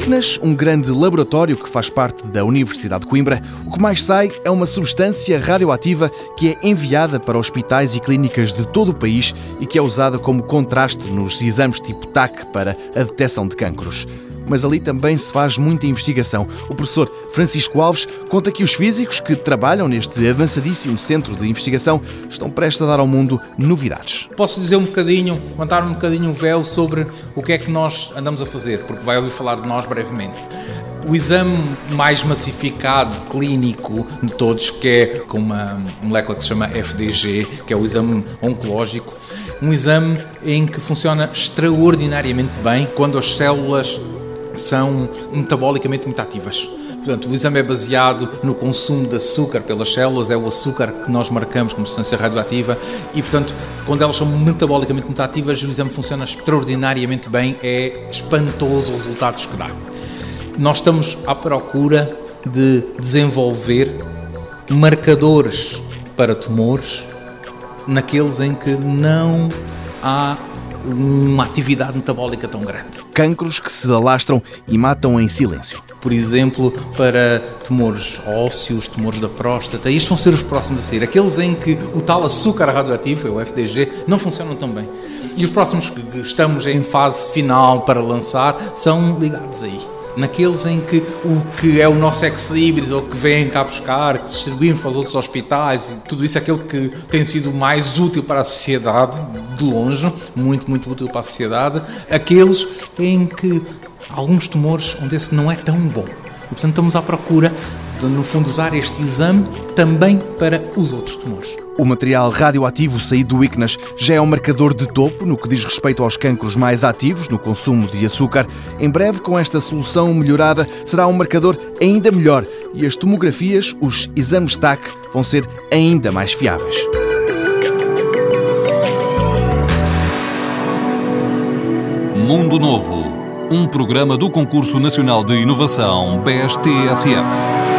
ICNAS, um grande laboratório que faz parte da Universidade de Coimbra, o que mais sai é uma substância radioativa que é enviada para hospitais e clínicas de todo o país e que é usada como contraste nos exames tipo TAC para a detecção de cancros mas ali também se faz muita investigação. O professor Francisco Alves conta que os físicos que trabalham neste avançadíssimo centro de investigação estão prestes a dar ao mundo novidades. Posso dizer um bocadinho, levantar um bocadinho o véu sobre o que é que nós andamos a fazer, porque vai ouvir falar de nós brevemente. O exame mais massificado, clínico de todos, que é com uma molécula que se chama FDG, que é o exame oncológico, um exame em que funciona extraordinariamente bem quando as células são metabolicamente muito ativas. Portanto, o exame é baseado no consumo de açúcar pelas células, é o açúcar que nós marcamos como substância radioativa e, portanto, quando elas são metabolicamente muito ativas, o exame funciona extraordinariamente bem, é espantoso os resultados que dá. Nós estamos à procura de desenvolver marcadores para tumores naqueles em que não há uma atividade metabólica tão grande. Cancros que se alastram e matam em silêncio. Por exemplo, para tumores ósseos, tumores da próstata, isto vão ser os próximos a sair. Aqueles em que o tal açúcar radioativo, o FDG, não funcionam tão bem. E os próximos que estamos em fase final para lançar são ligados aí naqueles em que o que é o nosso ex-libris ou que vem cá buscar, que distribuímos para os outros hospitais, tudo isso é aquele que tem sido mais útil para a sociedade, de longe, muito, muito útil para a sociedade, aqueles em que alguns tumores onde esse não é tão bom. E, portanto, estamos à procura de, no fundo, usar este exame também para os outros tumores. O material radioativo saído do ICNAS já é um marcador de topo no que diz respeito aos cancros mais ativos no consumo de açúcar. Em breve, com esta solução melhorada, será um marcador ainda melhor e as tomografias, os exames TAC, vão ser ainda mais fiáveis. Mundo Novo, um programa do Concurso Nacional de Inovação BSTSF.